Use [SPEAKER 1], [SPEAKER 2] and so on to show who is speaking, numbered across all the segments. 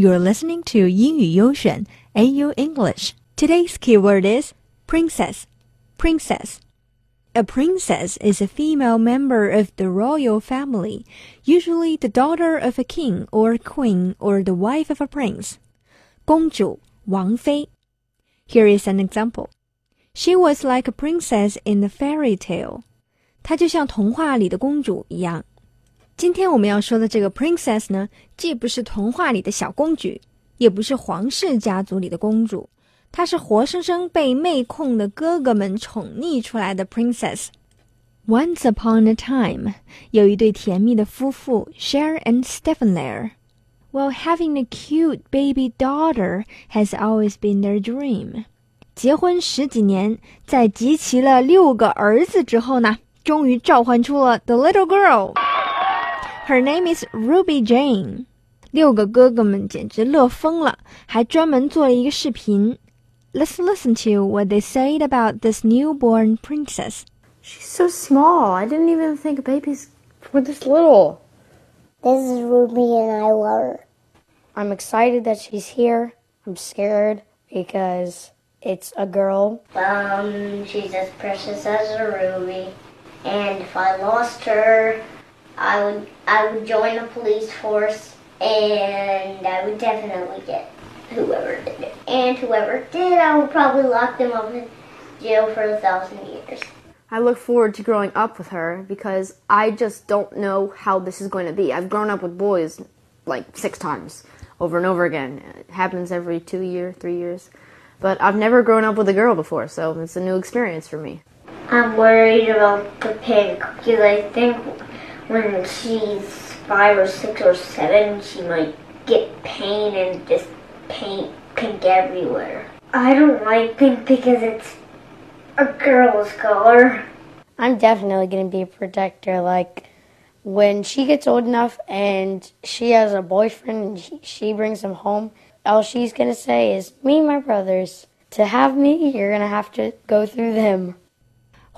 [SPEAKER 1] You're listening to 英语优选 AU English. Today's keyword is princess. Princess. A princess is a female member of the royal family, usually the daughter of a king or queen or the wife of a prince. 公主,王妃. Here is an example. She was like a princess in the fairy tale. 她就像童话里的公主一样。 今天我们要说的这个 princess 呢，既不是童话里的小公举，也不是皇室家族里的公主，她是活生生被妹控的哥哥们宠溺出来的 princess。Once upon a time，有一对甜蜜的夫妇 Cher and Stephen there。While having a cute baby daughter has always been their dream。结婚十几年，在集齐了六个儿子之后呢，终于召唤出了 the little girl。Her name is Ruby Jane。六个哥哥们简直乐疯了，还专门做了一个视频。Let's listen to what they said about this newborn princess.
[SPEAKER 2] She's so small. I didn't even think babies were this little.
[SPEAKER 3] This is Ruby and I love her.
[SPEAKER 2] I'm excited that she's here. I'm scared because it's a girl.
[SPEAKER 3] Um, she's as precious as a ruby. And if I lost her, I would I would join the police force and I would definitely get whoever did it. And whoever did, I would probably lock them up in jail for a thousand years.
[SPEAKER 2] I look forward to growing up with her because I just don't know how this is going to be. I've grown up with boys like six times over and over again. It happens every two year, three years. But I've never grown up with a girl before, so it's a new experience for me.
[SPEAKER 3] I'm worried about the pink because I think when she's five or six or seven, she might get paint and just paint pink everywhere. I don't like pink because it's a girl's color.
[SPEAKER 4] I'm definitely going to be a protector. Like, when she gets old enough and she has a boyfriend and she, brings him home, all she's going to say is, Me and my brothers. To have me, you're going to have to go through them.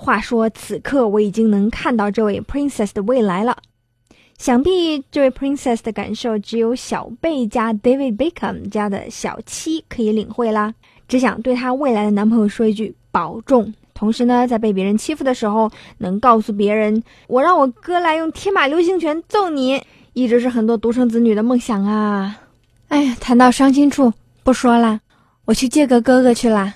[SPEAKER 1] 话说，此刻我已经能看到这位 princess 的未来了。想必这位 princess 的感受只有小贝家 David Beckham 家的小七可以领会啦。只想对她未来的男朋友说一句保重。同时呢，在被别人欺负的时候，能告诉别人我让我哥来用天马流星拳揍你，一直是很多独生子女的梦想啊。哎呀，谈到伤心处，不说了，我去借个哥哥去啦。